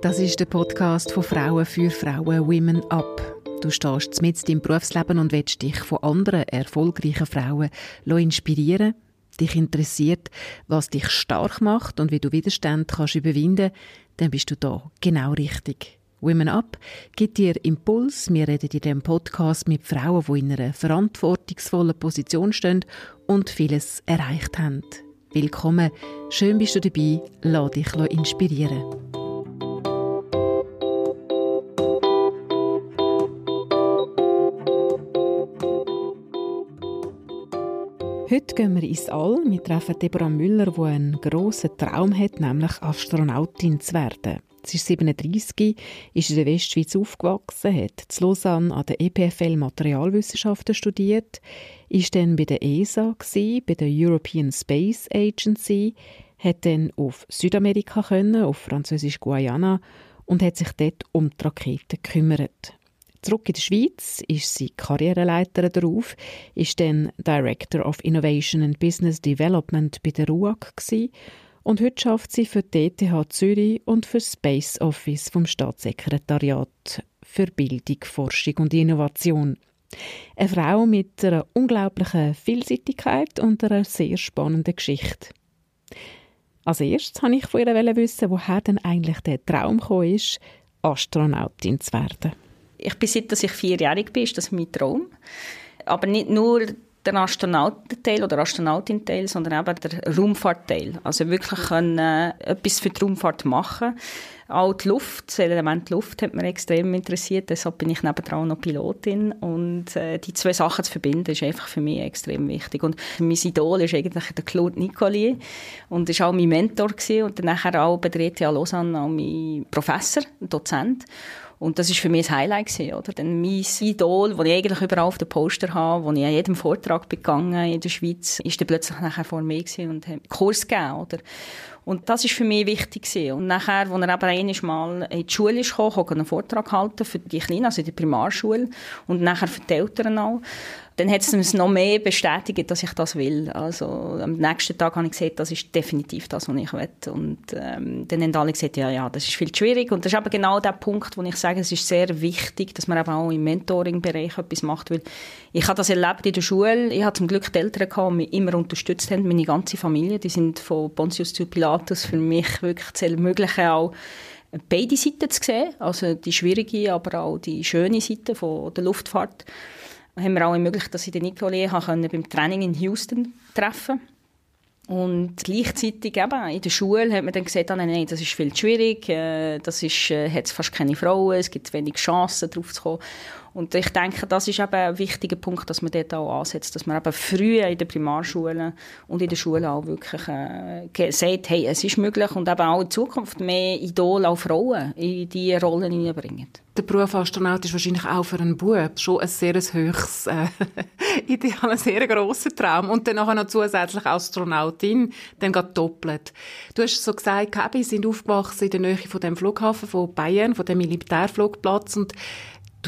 Das ist der Podcast von Frauen für Frauen Women Up. Du stehst mit im Berufsleben und willst dich von anderen erfolgreichen Frauen inspirieren. Dich interessiert, was dich stark macht und wie du Widerstände kannst überwinden, dann bist du da genau richtig. Women Up gibt dir Impuls. Wir reden in diesem Podcast mit Frauen, die in einer verantwortungsvollen Position stehen und vieles erreicht haben. Willkommen, schön bist du dabei, lass dich inspirieren. Heute gehen wir ins All. Wir treffen Deborah Müller, die einen grossen Traum hat, nämlich Astronautin zu werden. Sie ist 37, ist in der Westschweiz aufgewachsen, hat in Lausanne an der EPFL Materialwissenschaften studiert, ist dann bei der ESA, gewesen, bei der European Space Agency, hat dann auf Südamerika können, auf französisch Guayana und hat sich dort um die Raketen gekümmert. Zurück in der Schweiz ist sie Karriereleiterin darauf, ist dann Director of Innovation and Business Development bei der RUAG und heute schafft sie für die ETH Zürich und für Space Office vom Staatssekretariat für Bildung, Forschung und Innovation. Eine Frau mit einer unglaublichen Vielseitigkeit und einer sehr spannenden Geschichte. Als erstes wollte ich von ihr wissen, woher denn eigentlich der Traum ist, Astronautin zu werden. Ich bin seit dass ich vierjährig bin, ist das mein Traum. Aber nicht nur der Astronautenteil oder Astronautinteil, sondern eben der Raumfahrtteil. Also wirklich können, äh, etwas für die Raumfahrt machen. Auch die Luft, das Element Luft hat mich extrem interessiert, deshalb bin ich nebenan noch Pilotin und äh, die zwei Sachen zu verbinden ist einfach für mich extrem wichtig und mein Idol ist eigentlich der Claude Nicolier und ist auch mein Mentor gewesen und dann auch bei der ETH Lausanne auch mein Professor, Dozent und das ist für mich das Highlight gewesen, oder? Denn mein Idol, das ich eigentlich überall auf den Poster habe, wo ich an jedem Vortrag begangen in der Schweiz, ist dann plötzlich nachher vor mir gewesen und hat Kurs gegeben, oder? Und das ist für mich wichtig gewesen. Und nachher, als er eben einiges Mal in die Schule ist gekommen, einen Vortrag halten für die Kleinen, also in der Primarschule und nachher für die Eltern auch dann hat es uns noch mehr bestätigt, dass ich das will. Also am nächsten Tag habe ich gesagt, das ist definitiv das, was ich will. Und ähm, dann haben alle gesagt, ja, ja, das ist viel zu schwierig. Und das ist aber genau der Punkt, wo ich sage, es ist sehr wichtig, dass man eben auch im Mentoring-Bereich etwas macht, weil ich habe das erlebt in der Schule. Ich hatte zum Glück die Eltern gehabt, die mich immer unterstützt haben, meine ganze Familie. Die sind von Pontius zu Pilatus für mich wirklich das Ermöglichen auch beide Seiten zu sehen, also die schwierige, aber auch die schöne Seite von der Luftfahrt haben wir auch ermöglicht, dass ich den Nicole beim Training in Houston treffen und gleichzeitig eben, in der Schule hat man dann gesagt, ah, nein, nein, das ist viel zu schwierig, äh, das ist, äh, hat fast keine Frauen, es gibt wenig Chancen, darauf zu kommen. Und ich denke, das ist eben ein wichtiger Punkt, dass man dort auch ansetzt, dass man eben früh in den Primarschulen und in der Schule auch wirklich äh, sagt, hey, es ist möglich und eben auch in Zukunft mehr Idole, auch Frauen, in diese Rollen hineinbringen. Der Beruf Astronaut ist wahrscheinlich auch für einen Bub schon ein sehr höchst äh, ideal, ein sehr grosser Traum. Und dann noch zusätzlich Astronautin, dann geht doppelt. Du hast so gesagt, wir sind aufgewachsen in der Nähe von dem Flughafen von Bayern, von dem Militärflugplatz und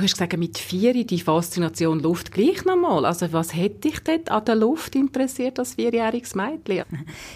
Du hast gesagt, mit vier die Faszination Luft gleich nochmal. Also was hätte dich dort an der Luft interessiert als vierjähriges Mädchen?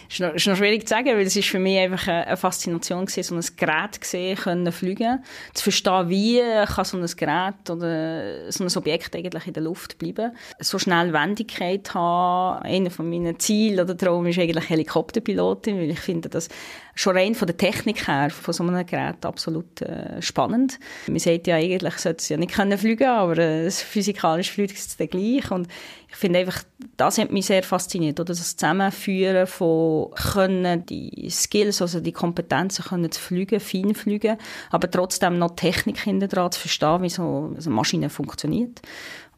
ist, noch, ist noch schwierig zu sagen, weil es ist für mich einfach eine Faszination gewesen, so ein Gerät gesehen, können fliegen, zu verstehen, wie kann so ein Gerät oder so ein Objekt eigentlich in der Luft bleiben, so schnell Wendigkeit haben. Einer von meinen Zielen oder Träumen ist eigentlich Helikopterpilotin, weil ich finde, dass schon rein von der Technik her von so einem Gerät absolut äh, spannend. Man sagt ja eigentlich, sollte es ja nicht können fliegen, aber äh, physikalisch fliegt es dann gleich. Und ich finde einfach, das hat mich sehr fasziniert, oder das Zusammenführen von können die Skills, also die Kompetenzen können zu fliegen, fein fliegen, aber trotzdem noch Technik hinter zu verstehen, wie so eine Maschine funktioniert.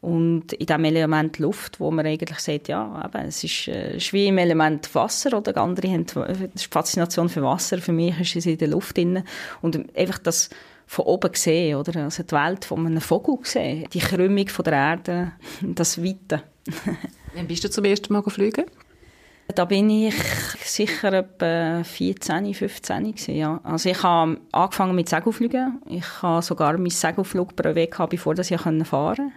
Und in diesem Element Luft, wo man eigentlich sagt, ja, eben, es ist, äh, ist wie im Element Wasser, oder andere haben die Faszination für Wasser, für mich ist es in der Luft drin. Und einfach das von oben sehen, oder? Also die Welt von einem Vogel sehen, die Krümmung von der Erde, das Weite. Wann bist du zum ersten Mal geflogen? Da bin ich sicher etwa 14, 15 gewesen, ja. Also ich habe angefangen mit Segelflügen. Ich habe sogar mein Segelflugbrevet gehabt, bevor ich fahren konnte.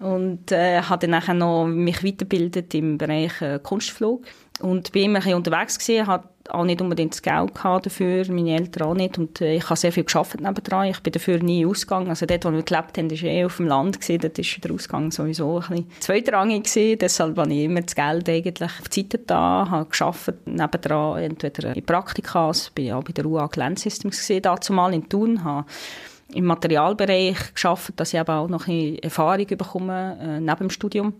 und äh, habe dann nachher noch mich weitergebildet im Bereich äh, Kunstflug und bin immer ein bisschen unterwegs gewesen, auch nicht unbedingt das Geld dafür, meine Eltern auch nicht. Und äh, ich habe sehr viel gearbeitet nebendran. Ich bin dafür nie ausgegangen. Also dort, wo wir gelebt haben, war eh auf dem Land. Gewesen. Dort war der Ausgang sowieso ein bisschen zweitrangig. Gewesen. Deshalb habe ich immer das Geld eigentlich auf die Seite da, habe gearbeitet nebendran, entweder in Praktika, also bin auch bei der UA Land Systems dazu mal in Thun, habe im Materialbereich geschafft, dass ich eben auch noch ein Erfahrung bekomme äh, neben dem Studium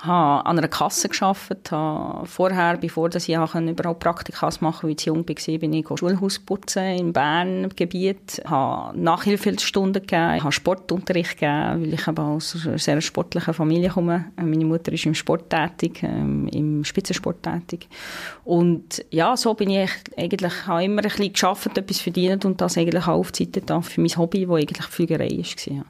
habe an einer Kasse gearbeitet, habe vorher, bevor ich überhaupt Praktika machen konnte, als ich jung war, bin ich Schulhaus putzen im Bern Gebiet, habe Nachhilfestunden gegeben, habe Sportunterricht gegeben, weil ich eben aus einer sehr sportlichen Familie komme. Meine Mutter ist im Sport tätig, ähm, im Spitzensport tätig. Und ja, so bin ich eigentlich, habe immer ein bisschen gearbeitet, etwas verdient und das eigentlich auch Seite für mein Hobby, das eigentlich Flügerei war.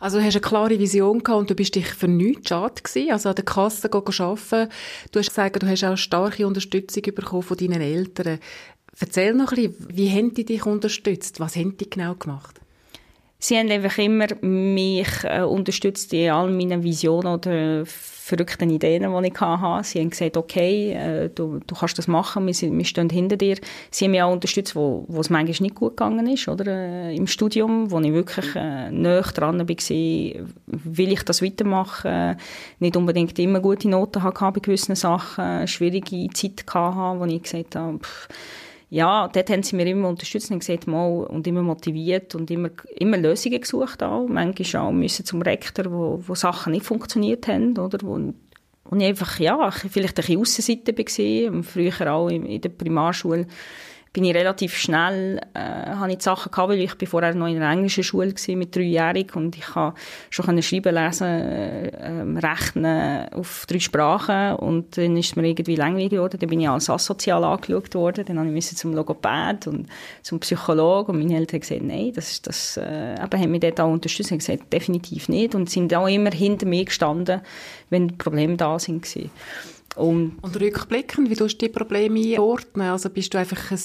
Also du hast eine klare Vision gehabt und du bist dich für nichts schade gewesen, also an der Kasse arbeiten. Du hast gesagt, du hast auch starke Unterstützung bekommen von deinen Eltern. Erzähl noch ein bisschen, wie haben die dich unterstützt? Was haben die genau gemacht? Sie haben einfach immer mich äh, unterstützt in all meinen Visionen oder verrückten Ideen, die ich hatte. Sie haben gesagt, okay, äh, du, du kannst das machen, wir, wir stehen hinter dir. Sie haben mich auch unterstützt, wo, wo es manchmal nicht gut gegangen ist, oder? Äh, im Studium, wo ich wirklich äh, näher dran war, will ich das weitermachen, nicht unbedingt immer gute Noten hatte bei gewissen Sachen, schwierige Zeit hatte, wo ich gesagt habe, pff, ja, dort haben sie mir immer unterstützt und gesagt, mal, und immer motiviert und immer, immer Lösungen gesucht auch. Manchmal auch müssen zum Rektor, wo, wo Sachen nicht funktioniert haben, oder, wo, und ich einfach, ja, vielleicht ein bisschen Aussenseite war, früher auch in, in der Primarschule bin ich relativ schnell, äh, habe ich die Sachen gehabt, weil ich bin vorher noch in einer englischen Schule war, mit dreijährig und ich habe schon können schreiben, lesen, äh, rechnen auf drei Sprachen und dann ist es mir irgendwie langweilig geworden, dann bin ich als asozial angeschaut worden, dann habe ich zum Logopäd und zum Psychologen und meine Eltern haben gesagt, nein, das, ist das äh, eben, haben mich dort auch unterstützt, haben gesagt, definitiv nicht und sind auch immer hinter mir gestanden, wenn Probleme da sind gewesen. Und, und rückblickend, wie du die Probleme einordnen? Also bist du einfach ein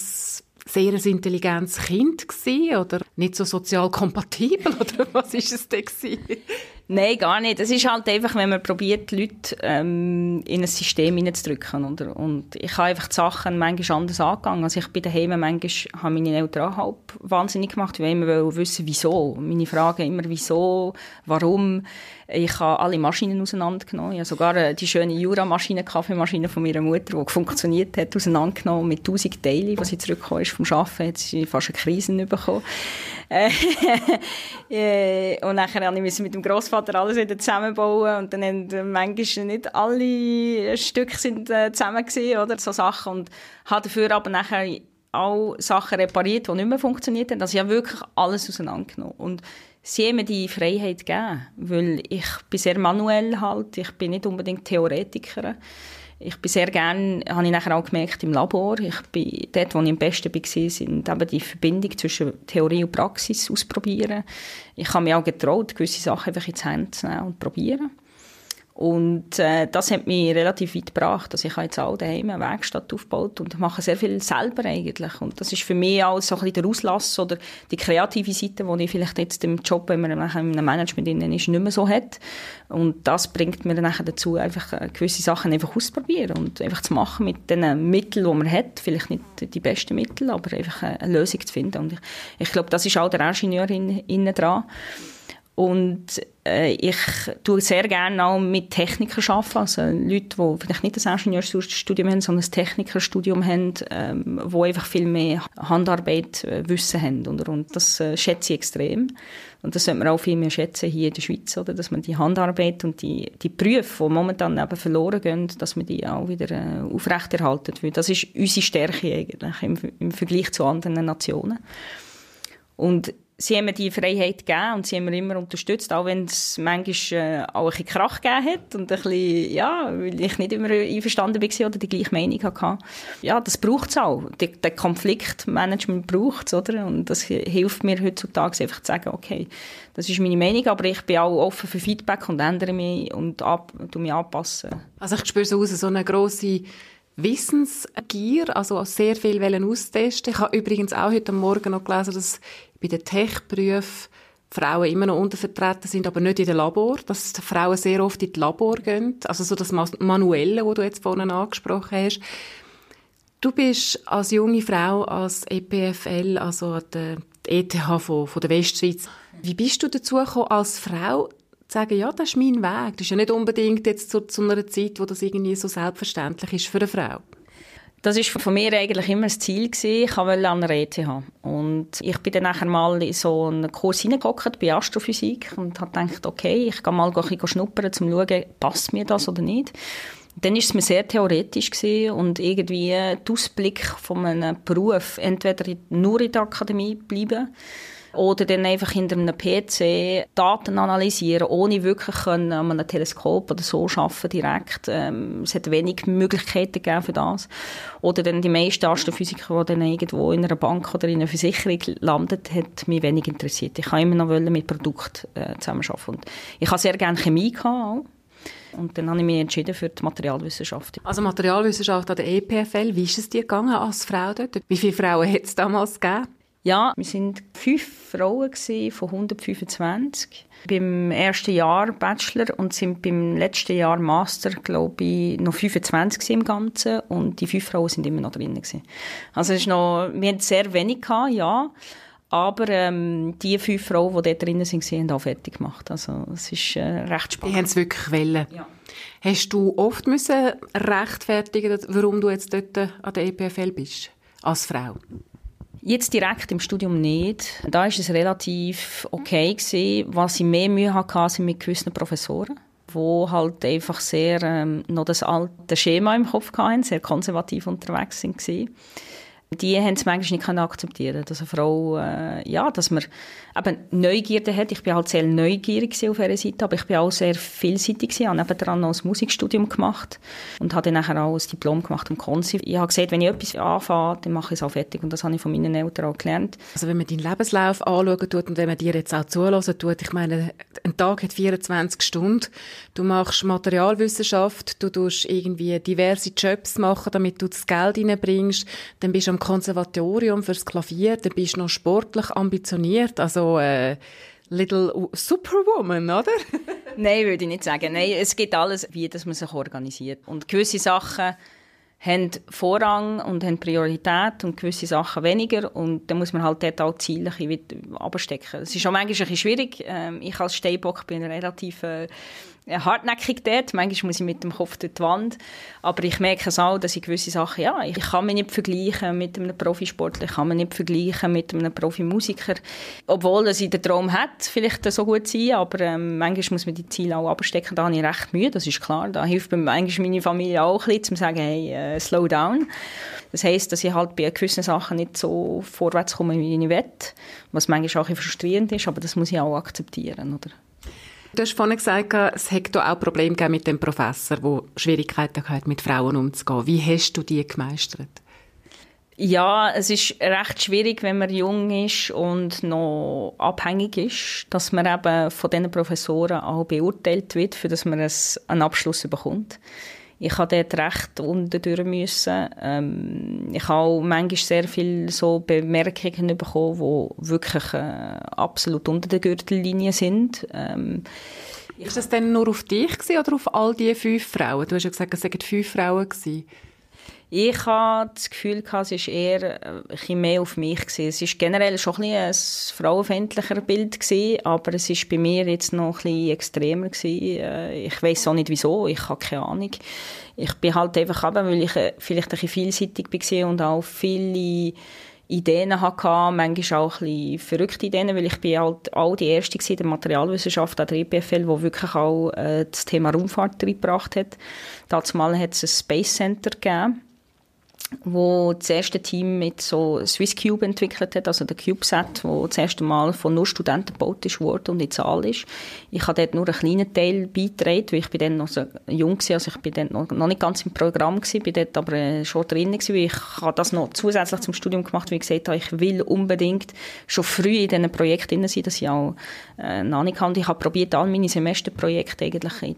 sehr intelligentes Kind gewesen, oder nicht so sozial kompatibel oder was ist es denn Nein, gar nicht. Es ist halt einfach, wenn man probiert, Leute ähm, in ein System hineinzudrücken. Oder? Und ich habe einfach die Sachen manchmal anders angegangen. Also ich bin daheim, manchmal haben meine Eltern halb wahnsinnig gemacht, weil ich immer wissen wieso. Meine Fragen immer, wieso, warum. Ich habe alle Maschinen auseinandergenommen. Ich habe sogar äh, die schöne Jura-Maschine, Kaffeemaschine von meiner Mutter, die funktioniert hat, auseinandergenommen mit tausend Teilen. Als sie zurückgekommen ist vom Arbeiten, hat sie fast eine Krise bekommen. Äh, äh, und nachher musste ich mit dem Großvater alles wieder zusammenbauen und dann haben manchmal nicht alle Stücke sind, zusammen gewesen, oder so Sachen und habe dafür aber nachher auch Sachen repariert, die nicht mehr funktioniert haben. Also ich habe wirklich alles auseinandergenommen und sie haben mir die Freiheit gegeben, weil ich bin sehr manuell halt, ich bin nicht unbedingt Theoretikerin. Ich bin sehr gerne, habe ich nachher auch gemerkt, im Labor. Ich bin dort, wo ich am besten war, sind eben die Verbindung zwischen Theorie und Praxis ausprobieren. Ich habe mich auch getraut, gewisse Sachen einfach ins Hand zu nehmen und probieren. Und äh, das hat mich relativ weit gebracht. Also ich habe jetzt auch daheim eine Werkstatt aufgebaut und mache sehr viel selber eigentlich. Und das ist für mich auch so ein bisschen der Auslass oder die kreative Seite, die ich vielleicht jetzt im Job, wenn man in einem Management ist, nicht mehr so hat. Und das bringt mir dann dazu, einfach äh, gewisse Sachen einfach auszuprobieren und einfach zu machen mit den Mitteln, die man hat. Vielleicht nicht die besten Mittel, aber einfach eine Lösung zu finden. Und ich, ich glaube, das ist auch der Ingenieur innen dran. Und äh, ich tue sehr gerne auch mit Technikern arbeiten, also Leute, die vielleicht nicht ein Ingenieurstudium haben, sondern ein Technikerstudium haben, ähm, die einfach viel mehr Handarbeit äh, Wissen haben. Und, und das äh, schätze ich extrem. Und das sollte man auch viel mehr schätzen hier in der Schweiz, oder? dass man die Handarbeit und die, die Berufe, die momentan eben verloren gehen, dass man die auch wieder äh, aufrechterhalten. Weil das ist unsere Stärke eigentlich im, im Vergleich zu anderen Nationen. Und sie haben mir die Freiheit gegeben und sie haben mir immer unterstützt, auch wenn es manchmal äh, auch ein bisschen Krach gegeben hat und ein bisschen, ja, weil ich nicht immer einverstanden war oder die gleiche Meinung hatte. Ja, das braucht es auch. Der Konfliktmanagement braucht es, oder? Und das hilft mir heutzutage einfach zu sagen, okay, das ist meine Meinung, aber ich bin auch offen für Feedback und ändere mich und ab, mich anpassen. Also ich spüre so raus, so eine grosse Wissensgier, also sehr viel austesten. Ich habe übrigens auch heute Morgen noch gelesen, dass bei den Tech-Berufen Frauen immer noch untervertreten sind, aber nicht in den Labor, dass Frauen sehr oft in die Labor gehen, also so das Manuelle, wo du jetzt vorhin angesprochen hast. Du bist als junge Frau als EPFL, also an der ETH von, von der Westschweiz, wie bist du dazu gekommen, als Frau zu sagen, ja, das ist mein Weg. Das ist ja nicht unbedingt jetzt zu, zu einer Zeit, wo das irgendwie so selbstverständlich ist für eine Frau. Das ist von mir eigentlich immer das Ziel gewesen. Ich wollte an der ETH. Und ich bin dann nachher mal in so einen Kurs hineingehockt bei Astrophysik und habe gedacht, okay, ich gehe mal ein schnuppern, um zu schauen, passt mir das oder nicht. Dann war es mir sehr theoretisch gewesen und irgendwie der Ausblick von einem Beruf, entweder nur in der Akademie bleiben oder dann einfach hinter einem PC Daten analysieren, ohne wirklich an einem Teleskop oder so arbeiten direkt. Ähm, es hat wenig Möglichkeiten gegeben für das. Oder dann die meisten Astrophysiker, die dann irgendwo in einer Bank oder in einer Versicherung landet, hat mich wenig interessiert. Ich wollte immer noch mit Produkten äh, zusammenarbeiten. Und ich hatte sehr gerne Chemie gehabt, und dann habe ich mich entschieden für die Materialwissenschaft. Also Materialwissenschaft an der EPFL, wie ist es dir gegangen als Frau dort? Wie viele Frauen hat es damals gegeben? Ja, wir sind fünf Frauen von 125. Beim ersten Jahr Bachelor und sind beim letzten Jahr Master, glaube ich, noch 25 im Ganzen und die fünf Frauen sind immer noch drin. Also es ist noch, wir hatten sehr wenig gehabt, ja. Aber ähm, die fünf Frauen, die dort drin sind, haben auch fertig gemacht. Also es ist äh, recht spannend. Die haben es wirklich wollen. Ja. Hast du oft müssen rechtfertigen, warum du jetzt dort an der EPFL bist, als Frau? Jetzt direkt im Studium nicht. Da war es relativ okay gewesen. Was ich mehr Mühe hatte, sind mit gewissen Professoren wo halt einfach sehr ähm, noch das alte Schema im Kopf hatten, sehr konservativ unterwegs sind die haben es manchmal nicht akzeptieren dass eine Frau, äh, ja, dass man eben Neugierde hat. Ich bin halt sehr neugierig auf ihrer Seite, aber ich bin auch sehr vielseitig gewesen. Ich habe nebenan noch ein Musikstudium gemacht und habe dann auch ein Diplom gemacht am Konsi. Ich habe gesehen, wenn ich etwas anfange, dann mache ich es auch fertig und das habe ich von meinen Eltern auch gelernt. Also wenn man deinen Lebenslauf anschauen tut und wenn man dir jetzt auch zulassen tut, ich meine, ein Tag hat 24 Stunden, du machst Materialwissenschaft, du tust irgendwie diverse Jobs machen, damit du das Geld reinbringst, dann bist du am Konservatorium fürs Klavier, dann bist du noch sportlich ambitioniert, also äh, Little Superwoman, oder? Nein, würde ich nicht sagen. Nein, es gibt alles, wie dass man sich organisiert. Und gewisse Sachen haben Vorrang und haben Priorität und gewisse Sachen weniger und dann muss man halt dort auch Ziele abstecken. Es ist auch manchmal ein bisschen schwierig. Ähm, ich als Steinbock bin relativ hartnäckig dort. Manchmal muss ich mit dem Kopf durch die Wand. Aber ich merke es auch, dass ich gewisse Sachen, ja, ich kann mich nicht vergleichen mit einem Profisportler, ich kann mich nicht vergleichen mit einem Profimusiker. Obwohl in der Traum hat, vielleicht so gut sein, aber ähm, manchmal muss man die Ziele auch abstecken. Da habe ich recht Mühe, das ist klar. Da hilft mir manchmal meine Familie auch ein bisschen, zu sagen, hey, äh, slow down. Das heisst, dass ich halt bei gewissen Sachen nicht so vorwärts komme, wie ich will, was manchmal auch ein frustrierend ist, aber das muss ich auch akzeptieren, oder? Du hast vorhin gesagt, es hätte auch Probleme mit dem Professor, der Schwierigkeiten hat, mit Frauen umzugehen. Wie hast du die gemeistert? Ja, es ist recht schwierig, wenn man jung ist und noch abhängig ist, dass man eben von diesen Professoren auch beurteilt wird, für dass man einen Abschluss bekommt. Ich habe dort recht unterdurch müssen. Ähm, ich habe auch manchmal sehr viele so Bemerkungen bekommen, die wirklich äh, absolut unter der Gürtellinie sind. Ähm, ist das denn nur auf dich oder auf all die fünf Frauen? Du hast ja gesagt, es waren fünf Frauen. Gewesen. Ich hatte das Gefühl, es war eher äh, ein mehr auf mich. Es war generell schon ein, ein frauenfeindlicher Bild, aber es war bei mir jetzt noch ein bisschen extremer. Äh, ich weiß auch nicht, wieso, ich habe keine Ahnung. Ich bin halt einfach eben, weil ich äh, vielleicht ein bisschen vielseitig war und auch viele Ideen hatte, manchmal auch ein bisschen verrückte Ideen, weil ich bin halt auch die Erste in der Materialwissenschaft an der EPFL, die wirklich auch das Thema Raumfahrt reingebracht hat. Dazu mal hat es ein Space Center gegeben wo das erste Team mit so SwissCube entwickelt hat, also der CubeSat, wo das erste Mal von nur Studenten gebaut worden und in Zahl ist. Ich habe dort nur einen kleinen Teil beigetragen, weil ich bin dann noch so jung war, also ich bin dann noch, noch nicht ganz im Programm gewesen, bin dort aber äh, schon drin gewesen, weil ich habe das noch zusätzlich zum Studium gemacht, wie ich gesagt habe, ich will unbedingt schon früh in diesen Projekten sein, dass ich auch äh, eine Ahnung habe. Ich habe probiert, all meine Semesterprojekte eigentlich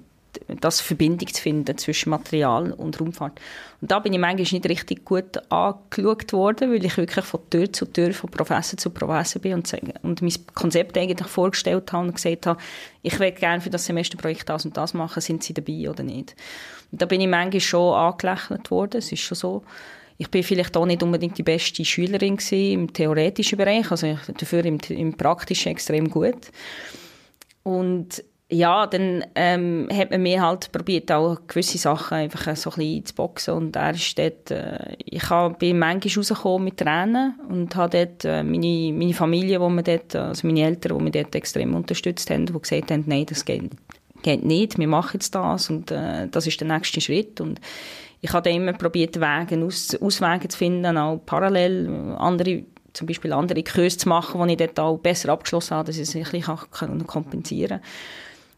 das Verbindung zu finden zwischen Material und Raumfahrt. Und da bin ich manchmal nicht richtig gut angeschaut worden, weil ich wirklich von Tür zu Tür, von Professor zu Professor bin und, und mein Konzept eigentlich vorgestellt habe und gesagt habe, ich will gerne für das Semesterprojekt das und das machen, sind Sie dabei oder nicht? Und da bin ich manchmal schon angelächelt worden, es ist schon so. Ich bin vielleicht auch nicht unbedingt die beste Schülerin im theoretischen Bereich, also dafür im, im praktischen extrem gut. Und ja, dann ähm, hat man mir halt probiert, auch gewisse Sachen einfach so ein bisschen zu boxen. Und er ist dort, äh, ich bin manchmal rausgekommen mit Tränen und habe dort äh, meine, meine Familie, wo dort, also meine Eltern, die mich dort extrem unterstützt haben, die gesagt haben, nein, das geht, geht nicht, wir machen jetzt das und äh, das ist der nächste Schritt. Und ich habe immer probiert, Wege, Aus, Auswege zu finden, auch parallel andere zum Beispiel andere Kurse zu machen, die ich dort auch besser abgeschlossen habe, dass ich es ein bisschen kompensieren kann.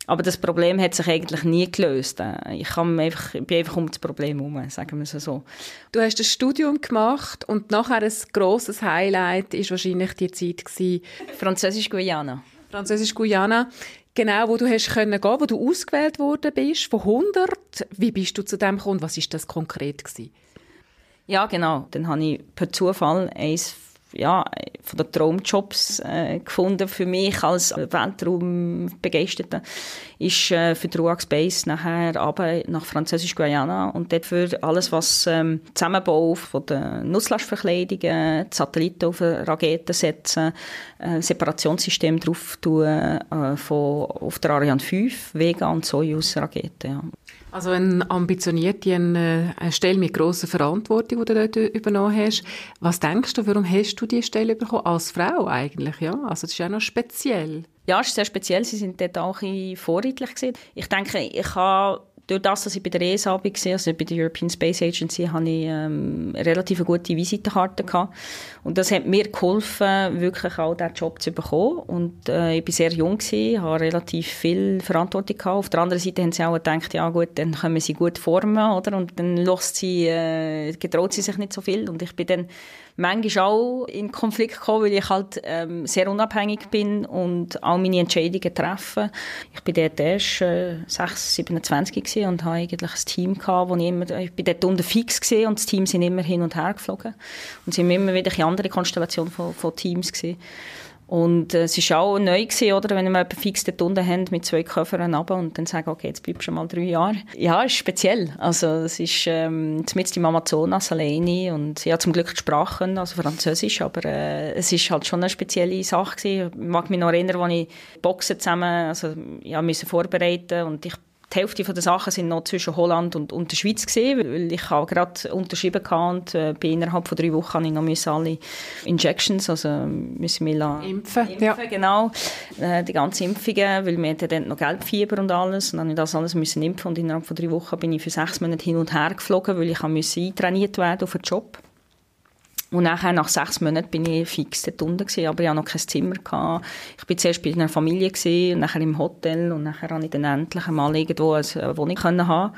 Aber das Problem hat sich eigentlich nie gelöst. Ich, kann einfach, ich bin einfach um das Problem herum, sagen wir es so. Du hast ein Studium gemacht und nachher ein grosses Highlight war wahrscheinlich die Zeit gewesen. Französisch-Guyana. Französisch-Guyana. Genau, wo du hast können gehen, wo du ausgewählt worden bist, von 100. Wie bist du zu dem gekommen? Was ist das konkret gewesen? Ja, genau. Dann habe ich per Zufall eins ja, von den Traumjobs äh, gefunden für mich als Weltraumbegeisterter ist äh, für die Ruag Space nachher aber nach Französisch-Guayana und dort für alles, was ähm, Zusammenbau von den Nutzlastverkleidungen, Satelliten auf Raketen setzen, äh, Separationssystem drauf tun äh, von, auf der Ariane 5, Vega und Soyuz Raketen. Ja. Also ein ambitionierte eine, eine Stelle mit grosser Verantwortung, die du dort übernommen hast. Was denkst du, warum hast du diese Stelle bekommen? Als Frau eigentlich, ja? Also das ist ja noch speziell. Ja, es ist sehr speziell. Sie sind dort auch ein vorredlich gewesen. Ich denke, ich habe durch das, dass ich bei der ESA war, also bei der European Space Agency, hatte ich ähm, relativ gute Visitenkarte gehabt. Und das hat mir geholfen, wirklich auch diesen Job zu bekommen. Und äh, ich war sehr jung, habe relativ viel Verantwortung gehabt. Auf der anderen Seite haben sie auch gedacht, ja gut, dann können sie gut formen, oder? Und dann lässt sie, äh, getraut sie sich nicht so viel. Und ich bin dann manchmal auch in Konflikt gekommen, weil ich halt ähm, sehr unabhängig bin und auch meine Entscheidungen treffe. Ich bin dort erst äh, 6, 27 und habe eigentlich ein Team gehabt, wo ich immer, ich bin dort unter fix gewesen und das Team sind immer hin und her geflogen und sind immer wieder eine andere Konstellation von, von Teams gewesen. Und äh, es war auch neu, gewesen, oder, wenn wir jemanden fix dort unten haben mit zwei Koffern runter und dann sagen, okay, jetzt bleibst du schon mal drei Jahre. Ja, ist speziell. Also es ist ähm, mit im Amazonas alleine und ja, zum Glück gesprochen, also Französisch, aber äh, es ist halt schon eine spezielle Sache gewesen. Ich mag mich noch erinnern, als ich Boxen zusammen also, ja, müssen vorbereiten und ich die Hälfte der Sachen sind noch zwischen Holland und, und der Schweiz gesehen, weil ich habe gerade unterschrieben und äh, bin innerhalb von drei Wochen ich noch alle Injections, also müssen wir impfen, impfen ja. genau, äh, die ganzen Impfungen, weil wir hatten dann noch Gelbfieber und alles und dann ich das alles müssen impfen und innerhalb von drei Wochen bin ich für sechs Monate hin und her geflogen, weil ich musste eintrainiert werden auf den Job. Und nachher, nach sechs Monaten, bin ich fix dort unten gewesen, aber ich hatte noch kein Zimmer. Gehabt. Ich war zuerst bei einer Familie gewesen, und nachher im Hotel und nachher konnte ich dann endlich einmal irgendwo eine Wohnung haben.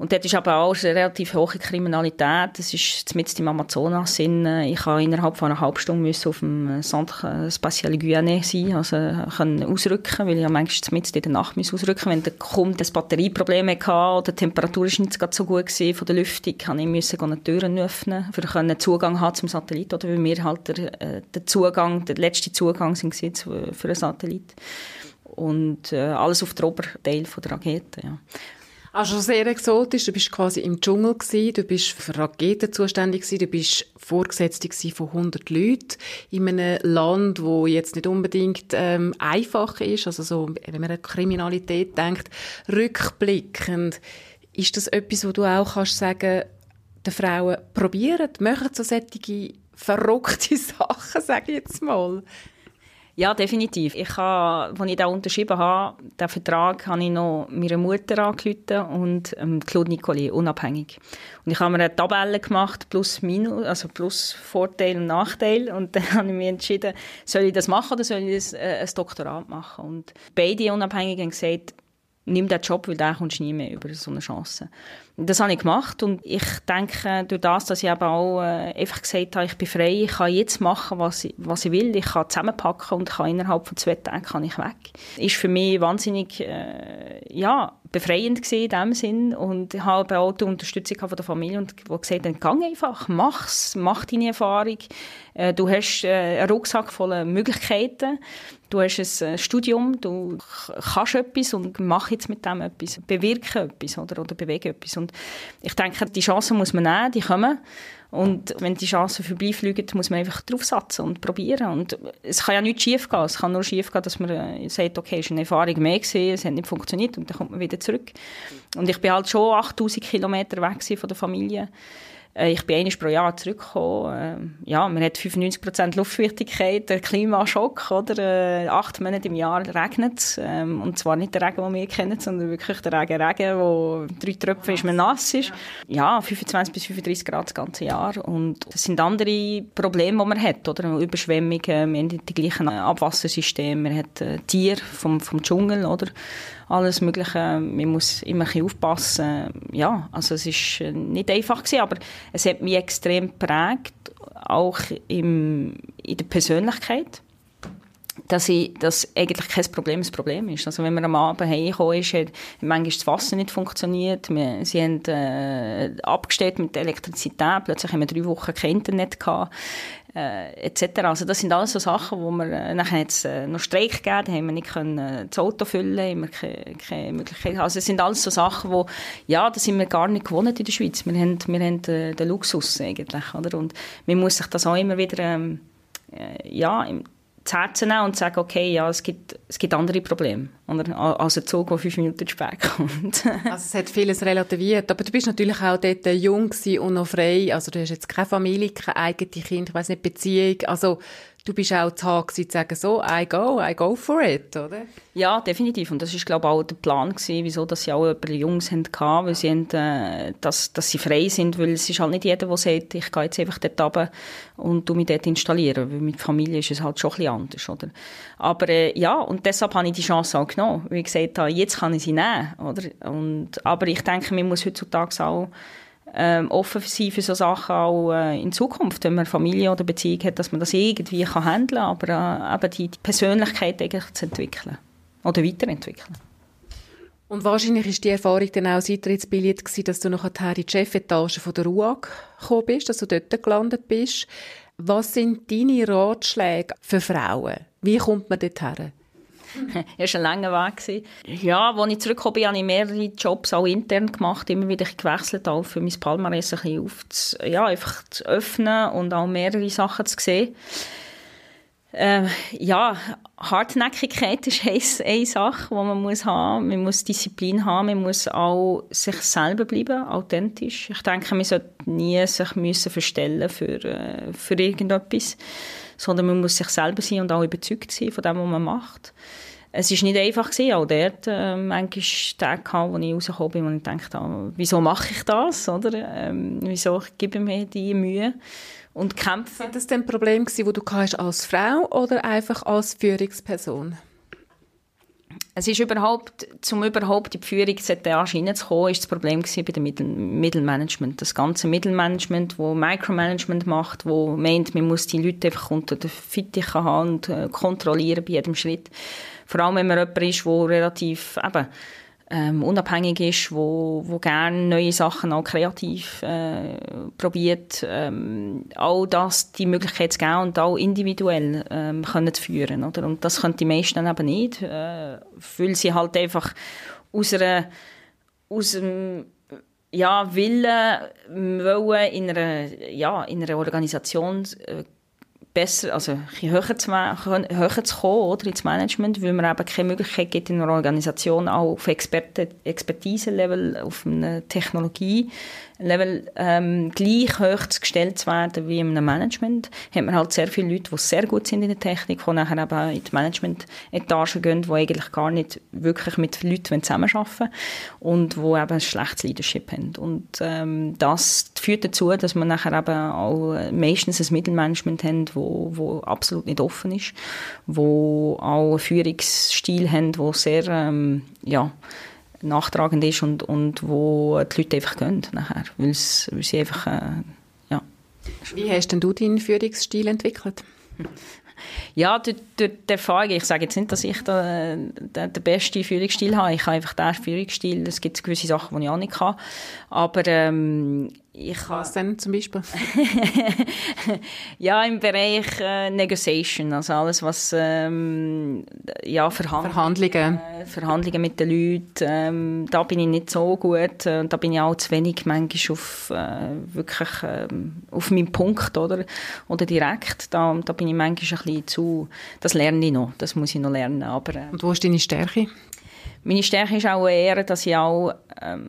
Und dort ist aber auch eine relativ hohe Kriminalität. Das ist mit im Amazonas. In, ich habe innerhalb von einer halben Stunde auf dem Centre Spatial Guyane sein, also können ausrücken, weil ich ja manchmal mit in der Nacht ausrücken Wenn der kommt, das Batterieproblem hatte oder die Temperatur ist nicht so gut gewesen von der Lüftung, habe ich müssen eine Türen öffnen, für einen Zugang haben zum Satellit, oder weil wir halt der, äh, der Zugang, der letzte Zugang sind für einen Satellit. Und äh, alles auf der Oberteil der Rakete, ja. Also sehr exotisch. Du bist quasi im Dschungel gewesen. Du bist für Raketen zuständig gewesen. Du bist Vorgesetzte von 100 Leuten in einem Land, wo jetzt nicht unbedingt ähm, einfach ist. Also so, wenn man an Kriminalität denkt, rückblickend, ist das etwas, wo du auch kannst sagen, den Frauen probieren, machen so solche verrückte Sachen, sage ich jetzt mal. Ja, definitiv. Ich habe, als ich da unterschrieben habe, den Vertrag, habe ich noch meiner Mutter angerufen und ähm, Claude Nicoli, unabhängig. Und ich habe mir eine Tabelle gemacht, plus Minus, also plus Vorteil und Nachteil. Und dann habe ich mich entschieden, soll ich das machen oder soll ich das, äh, ein Doktorat machen? Und beide Unabhängigen haben gesagt, nimm den Job, weil da kommst du nie mehr über so eine Chance. Das habe ich gemacht und ich denke, durch das, dass ich eben auch äh, einfach gesagt habe, ich bin frei, ich kann jetzt machen, was ich, was ich will, ich kann zusammenpacken und kann innerhalb von zwei Tagen kann ich weg. Ist für mich wahnsinnig, äh, ja, befreiend gewesen in dem Sinn und ich habe auch die Unterstützung von der Familie und die gesagt haben, gang einfach, mach's, mach deine Erfahrung. Äh, du hast äh, einen Rucksack voller Möglichkeiten, du hast ein äh, Studium, du kannst etwas und mach jetzt mit dem etwas, bewirke etwas oder, oder bewege etwas. Und ich denke, die Chancen muss man nehmen, die kommen Und wenn die Chancen vorbeifliegen, muss man einfach draufsetzen und probieren. Und es kann ja nicht schief gehen. Es kann nur schief gehen, dass man äh, sagt, okay, es ist eine Erfahrung mehr gewesen, es hat nicht funktioniert und dann kommt man wieder zurück. Und ich bin halt schon 8000 Kilometer weg von der Familie. Äh, ich bin einmal pro Jahr zurückgekommen. Äh, ja, man hat 95% Luftfeuchtigkeit, der Klimaschock, oder? Äh, acht Monate im Jahr regnet es. Ähm, und zwar nicht der Regen, den wir kennen, sondern wirklich der Regen, Regen, wo drei Tröpfchen ist, man nass ist. Ja, 25 bis 35 Grad das ganze Jahr. Und das sind andere Probleme, die man hat, oder? Überschwemmungen, man hat die gleichen Abwassersysteme, man hat äh, Tiere vom, vom Dschungel, oder? alles Mögliche. Man muss immer ein aufpassen. Ja, also es äh, nicht einfach aber es hat mich extrem geprägt, auch im, in der Persönlichkeit dass, ich, eigentlich kein Problem ein Problem ist. Also wenn man am Abend heimgekommen ist, hat manchmal das Wasser nicht funktioniert, wir, sie haben äh, abgestellt mit der Elektrizität, plötzlich haben wir drei Wochen kein Internet gehabt äh, etc. Also das sind alles so Sachen, wo wir äh, nachher jetzt äh, noch Streik gegeben, haben wir nicht können äh, das Auto füllen, haben wir keine, keine Möglichkeit. Also es sind alles so Sachen, wo ja, da sind wir gar nicht gewohnt in der Schweiz. Wir haben, wir haben äh, den Luxus eigentlich, oder? Und man muss sich das auch immer wieder ähm, äh, ja zu Herzen nehmen und sagen, okay, ja, es gibt, es gibt andere Probleme. Oder, als ein Zug, der fünf Minuten spät kommt. also es hat vieles relativiert, aber du bist natürlich auch dort jung und noch frei, also du hast jetzt keine Familie, keine eigene Kind, ich weiss nicht, Beziehung, also du bist auch Hause zu sagen, so, I go, I go for it, oder? Ja, definitiv. Und das ist, glaube ich, auch der Plan gewesen, wieso dass sie auch ein paar Jungs hatten, weil sie haben, äh, dass, dass sie frei sind, weil es ist halt nicht jeder, der sagt, ich gehe jetzt einfach dort runter und tu mich dort installieren, weil mit Familie ist es halt schon ein bisschen anders, oder? Aber äh, ja, und deshalb habe ich die Chance auch genommen, weil ich gesagt habe, jetzt kann ich sie nehmen, oder? Und, aber ich denke, man muss heutzutage auch ähm, offen sein für so Sachen auch äh, in Zukunft, wenn man Familie oder Beziehung hat, dass man das irgendwie kann handeln kann, aber äh, eben die, die Persönlichkeit eigentlich zu entwickeln oder weiterentwickeln. Und wahrscheinlich ist die Erfahrung dann auch das Eintrittsbillett gewesen, dass du nachher in die Chefetage von der RUAG gekommen bist, dass du dort gelandet bist. Was sind deine Ratschläge für Frauen? Wie kommt man dort her? War ein langer Weg. Ja, als ich zurückgekommen bin, habe ich mehrere Jobs auch intern gemacht, immer wieder gewechselt, auch für mein Palmares ein bisschen aufzu, ja, einfach zu öffnen und auch mehrere Sachen zu sehen. Äh, ja, Hartnäckigkeit ist eine, Sache, die man muss haben. Man muss Disziplin haben, man muss auch sich selber bleiben, authentisch. Ich denke, man sollte nie sich müssen verstellen für, äh, für irgendetwas, sondern man muss sich selber sein und auch überzeugt sein von dem, was man macht es ist nicht einfach gewesen, auch dort äh, manchmal Tage gehabt, wo ich rausgekommen bin und ich dachte, wieso mache ich das, oder? Ähm, wieso gebe ich mir die Mühe und kämpfe. War das denn ein Problem das du als Frau oder einfach als Führungsperson? Es ist überhaupt, zum überhaupt in die Führung zu kommen, ist das Problem bei dem Mittel Mittelmanagement. Das ganze Mittelmanagement, wo Micromanagement macht, wo meint, man muss die Leute einfach unter der Fittiche haben und äh, kontrollieren bei jedem Schritt. Vor allem, wenn man jemand ist, der relativ eben, ähm, unabhängig ist, wo, wo gerne neue Sachen auch kreativ äh, probiert, ähm, all das die Möglichkeit zu geben und auch individuell ähm, können zu führen. Oder? Und das können die meisten dann eben nicht, äh, weil sie halt einfach aus, einer, aus einem ja, Willen wollen in einer, ja, in einer Organisation äh, besser, also höher zu, höher zu kommen oder, ins Management, weil man eben keine Möglichkeit gibt, in einer Organisation auch auf Expertise-Level, auf einer Technologie Level ähm, gleich hoch gestellt zu werden wie im Management, hat man halt sehr viele Leute, die sehr gut sind in der Technik, die nachher eben in die Management-Etage gehen, die eigentlich gar nicht wirklich mit Leuten zusammenarbeiten wollen und die eben ein schlechtes Leadership haben. Und ähm, das führt dazu, dass man nachher eben auch meistens ein Mittelmanagement hat, wo, wo absolut nicht offen ist, wo auch einen Führungsstil haben, wo sehr, ähm, ja, nachtragend ist und, und wo die Leute einfach gehen nachher, weil sie einfach, äh, ja. Wie hast denn du deinen Führungsstil entwickelt? Ja, durch, durch die Erfahrung. Ich sage jetzt nicht, dass ich da, den, den besten Führungsstil habe. Ich habe einfach den Führungsstil. Es gibt gewisse Sachen, die ich auch nicht kann. Aber ähm, Ich Was denn zum Beispiel? ja, im Bereich äh, Negotiation, also alles, was ähm, ja, Verhand Verhandlungen. Äh, Verhandlungen mit den Leuten, ähm, da bin ich nicht so gut. Äh, da bin ich auch zu wenig manchmal auf, äh, wirklich, ähm, auf meinen Punkt oder, oder direkt. Da, da bin ich manchmal ein bisschen zu... Das lerne ich noch, das muss ich noch lernen. Aber, äh, Und wo ist deine Stärke? Meine Stärke ist auch eher, dass ich auch ähm,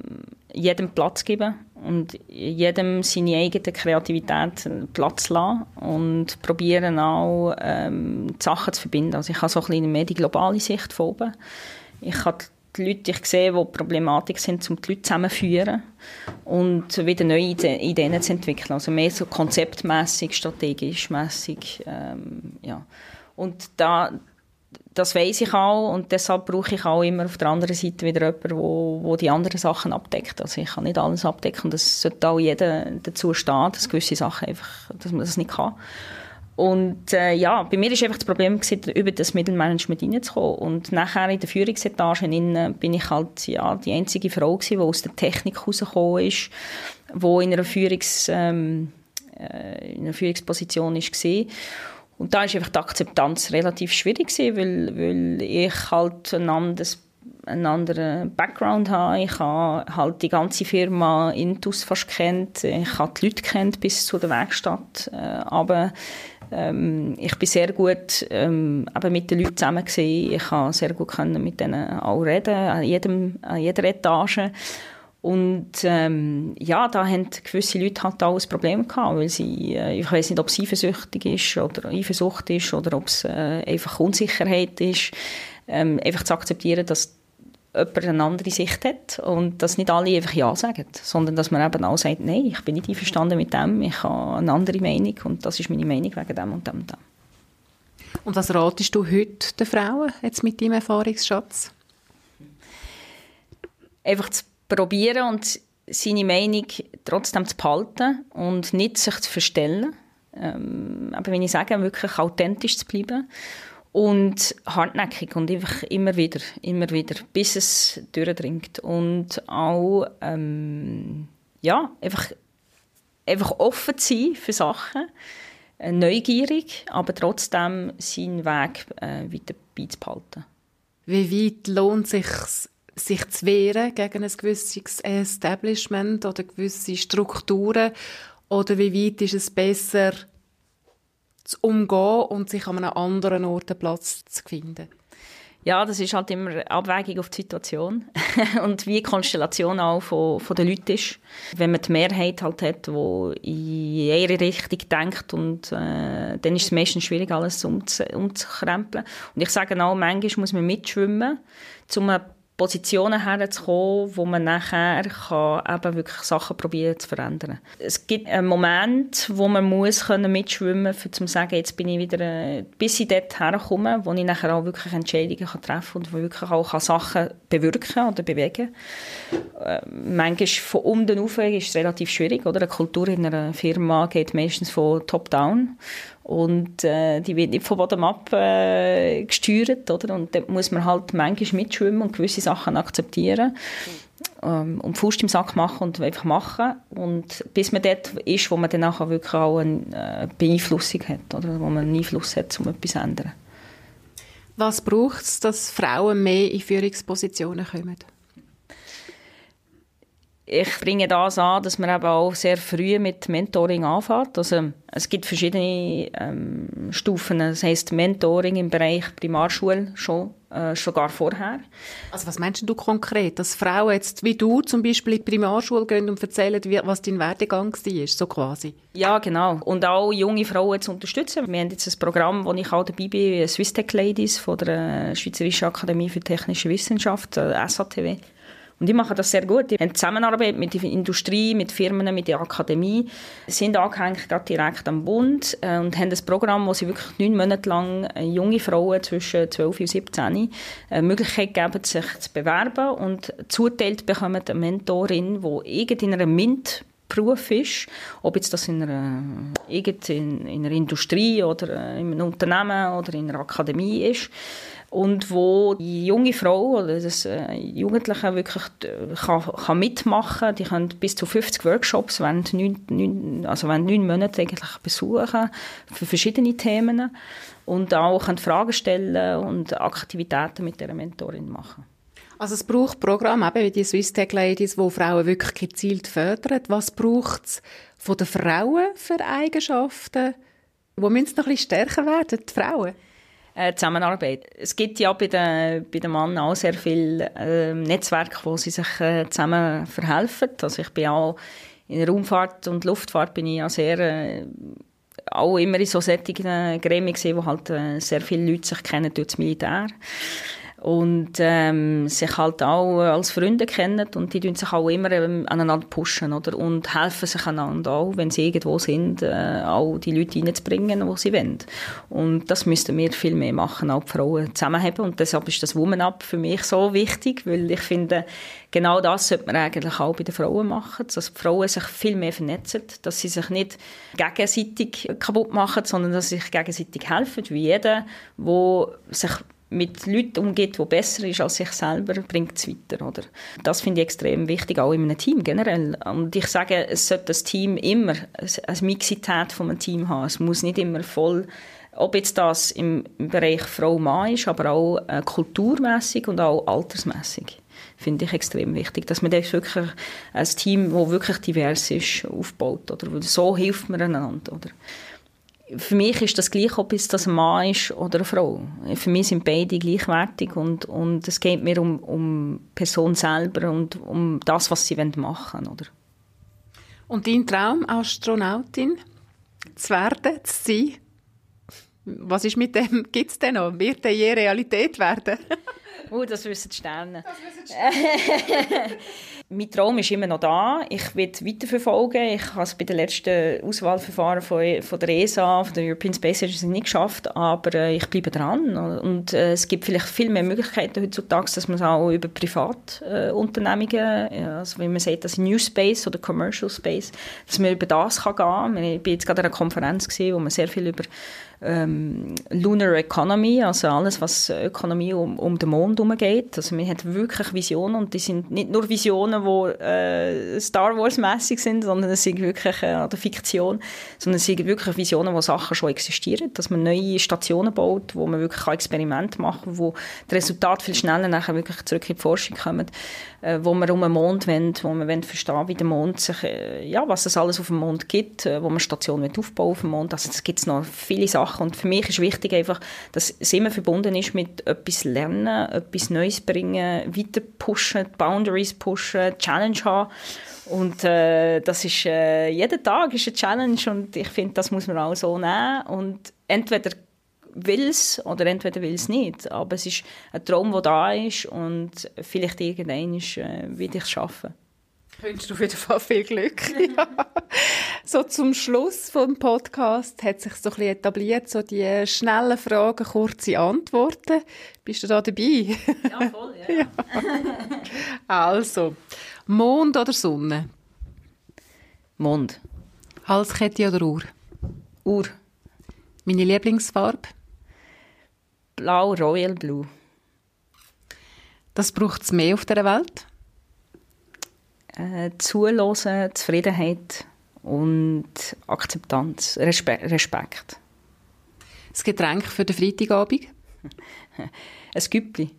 jedem Platz gebe und jedem seine eigene Kreativität Platz lassen und probieren auch ähm, Sachen zu verbinden. Also ich habe so ein bisschen mehr die globale Sicht von oben. Ich habe die Leute, ich sehe, die Problematik sind, um die Leute zusammenzuführen und wieder neue Ideen zu entwickeln. Also mehr so konzeptmässig, strategisch mäßig, ähm, ja. Und da, das weiß ich auch und deshalb brauche ich auch immer auf der anderen Seite wieder jemanden, wo, wo die anderen Sachen abdeckt. Also ich kann nicht alles abdecken und es sollte auch jeder dazu stehen, dass gewisse Sachen einfach, dass man das nicht kann. Und äh, ja, bei mir war einfach das Problem, gewesen, über das Mittelmanagement reinzukommen. Und nachher in der Führungsetage bin ich halt ja, die einzige Frau gewesen, die aus der Technik rausgekommen ist, die in einer, Führungs, ähm, äh, in einer Führungsposition war. Und da ist einfach die Akzeptanz relativ schwierig gewesen, weil, weil ich halt ein anderes einen anderen Background habe. Ich habe halt die ganze Firma Intus fast kennt. Ich habe die Leute kennt bis zu der Werkstatt. Äh, aber ähm, ich bin sehr gut ähm, mit den Leuten zusammen gewesen. Ich habe sehr gut können mit denen auch reden, an, jedem, an jeder Etage. Und ähm, ja, da haben gewisse Leute halt auch ein Problem gehabt, weil sie, äh, ich weiß nicht, ob es eifersüchtig ist oder Eifersucht ist oder ob es äh, einfach Unsicherheit ist, ähm, einfach zu akzeptieren, dass jemand eine andere Sicht hat und dass nicht alle einfach Ja sagen, sondern dass man eben auch sagt, nein, ich bin nicht einverstanden mit dem, ich habe eine andere Meinung und das ist meine Meinung wegen dem und dem und dem. Und was ratest du heute den Frauen jetzt mit deinem Erfahrungsschatz? Einfach zu probieren und seine Meinung trotzdem zu behalten und nicht sich zu verstellen. Ähm, aber wenn ich sage, wirklich authentisch zu bleiben und hartnäckig und einfach immer wieder, immer wieder, bis es durchdringt und auch ähm, ja, einfach, einfach offen zu sein für Sachen, äh, neugierig, aber trotzdem seinen Weg äh, weiter beizubehalten. Wie weit lohnt es sich sich zu wehren gegen ein gewisses Establishment oder gewisse Strukturen? Oder wie weit ist es besser, zu umgehen und sich an einem anderen Ort einen Platz zu finden? Ja, das ist halt immer Abwägung auf die Situation und wie die Konstellation auch von, von den Leuten ist. Wenn man die Mehrheit halt hat, die in ihre Richtung denkt und äh, dann ist es meistens schwierig, alles umzukrempeln. Und ich sage auch, manchmal muss man mitschwimmen, um Positionen herzukommen, wo man nachher kann eben wirklich Sachen probieren zu verändern. Es gibt einen Moment, wo man muss können mitschwimmen können, um zu sagen, jetzt bin ich wieder, bis ich dort herkomme, wo ich nachher auch wirklich Entscheidungen kann treffen und wo ich wirklich auch Sachen bewirken oder bewegen kann. Äh, manchmal von unten rauf ist es relativ schwierig, oder? Eine Kultur in einer Firma geht meistens von top-down und äh, die wird nicht von Boden ab äh, gesteuert, oder? Und da muss man halt manchmal mitschwimmen und gewisse Sachen akzeptieren ähm, und Fuß im Sack machen und einfach machen. Und bis man dort ist, wo man dann nachher wirklich auch eine äh, Beeinflussung hat, oder? Wo man einen Einfluss hat, um etwas zu ändern. Was braucht es, dass Frauen mehr in Führungspositionen kommen? Ich bringe das an, dass man eben auch sehr früh mit Mentoring anfängt. Also, es gibt verschiedene ähm, Stufen. Das heisst Mentoring im Bereich Primarschule schon, äh, sogar vorher. Also was meinst du konkret? Dass Frauen jetzt wie du zum Beispiel in die Primarschule gehen und erzählen, wie, was dein Werdegang war, so quasi? Ja, genau. Und auch junge Frauen zu unterstützen. Wir haben jetzt ein Programm, wo ich auch dabei bin, Swiss Tech Ladies von der Schweizerischen Akademie für Technische Wissenschaft, äh, SATW. Und die machen das sehr gut. Die haben Zusammenarbeit mit der Industrie, mit Firmen, mit der Akademie, sind angehängt direkt am Bund äh, und haben ein Programm, wo sie wirklich neun Monate lang äh, junge Frauen zwischen 12 und 17 äh, Möglichkeit geben, sich zu bewerben. Und zuteilt bekommen eine Mentorin, die in einer MINT Beruf ist, ob jetzt das in einer, in, in einer Industrie oder in einem Unternehmen oder in einer Akademie ist und wo die junge Frau oder das äh, Jugendliche wirklich äh, kann, kann mitmachen Die können bis zu 50 Workshops während neun, neun, also während neun Monaten eigentlich besuchen für verschiedene Themen und auch können Fragen stellen und Aktivitäten mit der Mentorin machen. Also es braucht Programme, eben wie die Swiss Tech Ladies, wo Frauen wirklich gezielt fördern. Was braucht es von den Frauen für Eigenschaften? Wo müssen sie noch ein bisschen stärker werden, die Frauen? Äh, Zusammenarbeit. Es gibt ja bei den, bei den Männern auch sehr viele äh, Netzwerke, wo sie sich äh, zusammen verhelfen. Also ich bin auch in der Raumfahrt und Luftfahrt bin ich ja sehr äh, auch immer in so solchen Gremien gesehen, wo halt äh, sehr viele Leute sich kennen durch das Militär und ähm, sich halt auch als Freunde kennen und die tun sich auch immer ähm, aneinander pushen oder? Und helfen sich einander auch, wenn sie irgendwo sind, äh, auch die Leute reinzubringen, wo sie wollen. Und das müssten wir viel mehr machen, auch die Frauen zusammenhaben und deshalb ist das Woman Up für mich so wichtig, weil ich finde, genau das sollte man eigentlich auch bei den Frauen machen, dass die Frauen sich viel mehr vernetzen, dass sie sich nicht gegenseitig kaputt machen, sondern dass sie sich gegenseitig helfen, wie jeder, wo sich mit Leuten umgeht, die besser ist als sich selber, bringt es weiter. Oder? Das finde ich extrem wichtig, auch in einem Team generell. Und ich sage, es sollte das Team immer eine Mixität von einem Team haben. Es muss nicht immer voll, ob jetzt das im, Bereich Frau-Mann ist, aber auch äh, kulturmäßig und auch altersmäßig finde ich extrem wichtig, dass man das wirklich ein Team, das wirklich divers ist, aufbaut. Oder? So hilft man einander. Oder? Für mich ist das gleich, ob es das ein Mann ist oder eine Frau. Für mich sind beide gleichwertig und, und es geht mir um, um die Person selber und um das, was sie machen wollen. Oder? Und dein Traum, Astronautin zu werden, zu sein, was ist mit dem, gibt es denn noch? Wird der je Realität werden? oh, das wissen die Sterne. Das wissen die Sterne. mein Traum ist immer noch da. Ich will weiterverfolgen. Ich habe es bei den letzten Auswahlverfahren von, von der ESA, von der European Space Agency nicht geschafft, aber äh, ich bleibe dran. Und äh, es gibt vielleicht viel mehr Möglichkeiten heutzutage, dass man es auch über Privatunternehmungen, äh, also wie man sagt, das New Space oder Commercial Space, dass man über das kann gehen kann. Ich bin jetzt gerade an einer Konferenz gesehen, wo man sehr viel über ähm, Lunar Economy, also alles, was Ökonomie um, um den Mond herum geht. Also man hat wirklich Visionen und die sind nicht nur Visionen, die äh, Star Wars-mässig sind, sondern es sind wirklich, äh, oder Fiktion, sondern es sind wirklich Visionen, wo Sachen schon existieren, dass man neue Stationen baut, wo man wirklich Experimente machen kann, wo das Resultat viel schneller nachher wirklich zurück in die Forschung kommen, äh, wo man um den Mond wollen, wo man wollen verstehen, wie der Mond sich, äh, ja, was es alles auf dem Mond gibt, äh, wo man Stationen aufbauen auf dem Mond. Also es gibt noch viele Sachen. Und für mich ist wichtig einfach, dass es immer verbunden ist mit etwas lernen, etwas Neues bringen, weiter pushen, Boundaries pushen, Challenge haben. Und äh, das ist, äh, jeden Tag ist eine Challenge und ich finde, das muss man auch so nehmen. Und entweder will es oder entweder will es nicht. Aber es ist ein Traum, der da ist und vielleicht irgendwann ist, äh, will ich es schaffen. Ich wünsche dir auf jeden Fall viel Glück. ja. So zum Schluss vom Podcast hat sich so ein bisschen etabliert, so die schnellen Fragen, kurze Antworten. Bist du da dabei? Ja, voll, ja. ja. Also, Mond oder Sonne? Mond. Halskette oder Uhr? Uhr. Meine Lieblingsfarbe? Blau, Royal Blue. Das braucht es mehr auf der Welt? Äh, Zuhören, Zufriedenheit und Akzeptanz, Respe Respekt. Das Getränk für den Freitagabend? Ein Güppli.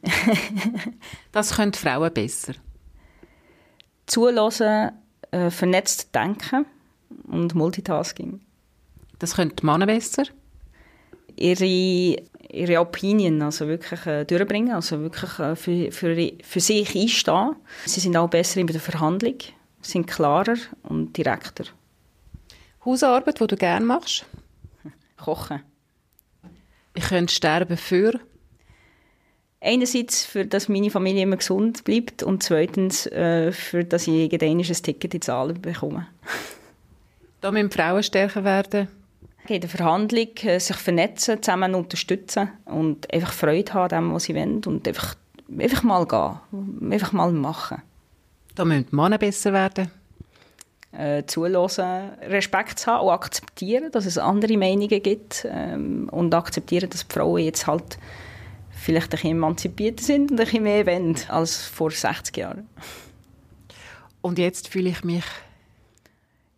das können Frauen besser. Zuhören, äh, vernetzt denken und Multitasking. Das können Männer besser? Ihre, ihre Opinion also wirklich äh, durchbringen, also wirklich äh, für, für, für sich einstehen. Sie sind auch besser in der Verhandlung, sind klarer und direkter. Hausarbeit, die du gerne machst? Kochen. Ich könnte sterben für? Einerseits, für dass meine Familie immer gesund bleibt und zweitens, äh, für dass ich ein Ticket in Zahlen bekomme. da müssen Frauen stärker werden? In der Verhandlung äh, sich vernetzen, zusammen unterstützen und einfach Freude haben an dem, was sie wollen und einfach, einfach mal gehen, einfach mal machen. Da müssen die Männer besser werden? äh, zuhören, Respekt zu haben und akzeptieren, dass es andere Meinungen gibt ähm, und akzeptieren, dass die Frauen jetzt halt vielleicht ein bisschen emanzipierter sind und ein bisschen mehr wollen als vor 60 Jahren. Und jetzt fühle ich mich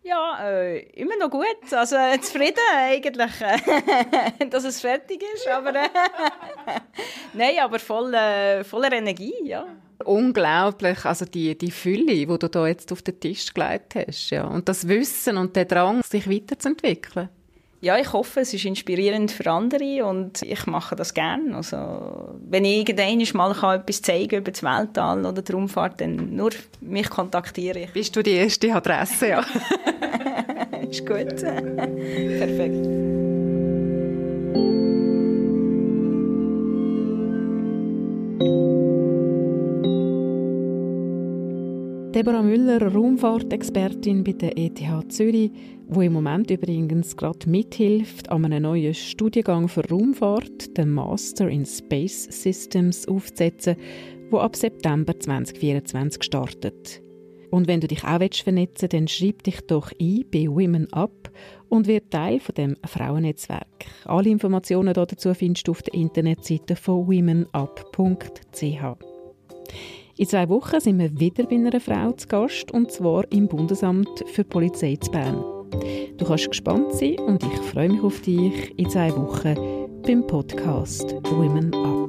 ja, äh, immer noch gut. Also äh, zufrieden eigentlich, äh, dass es fertig ist. Aber, äh, Nein, aber voll, äh, voller Energie, ja. Unglaublich, also die, die Fülle, die du da jetzt auf den Tisch gelegt hast. Ja. Und das Wissen und der Drang, sich weiterzuentwickeln. Ja, ich hoffe, es ist inspirierend für andere und ich mache das gerne. Also, wenn ich irgendwann mal etwas zeigen über das Weltall oder die Raumfahrt, dann nur mich kontaktiere ich. Bist du die erste Adresse, ja. ist gut. Perfekt. Deborah Müller, Raumfahrtexpertin bei der ETH Zürich, wo im Moment übrigens gerade mithilft, an einem neuen Studiengang für Raumfahrt, den Master in Space Systems, aufzusetzen, wo ab September 2024 startet. Und wenn du dich auch vernetzen willst, dann schreib dich doch ein bei Women Up und wird Teil von dem Frauennetzwerk. Alle Informationen dazu findest du auf der Internetseite von womenup.ch. In zwei Wochen sind wir wieder bei einer Frau zu Gast, und zwar im Bundesamt für Polizei zu Bern. Du kannst gespannt sein und ich freue mich auf dich in zwei Wochen beim Podcast Women Up.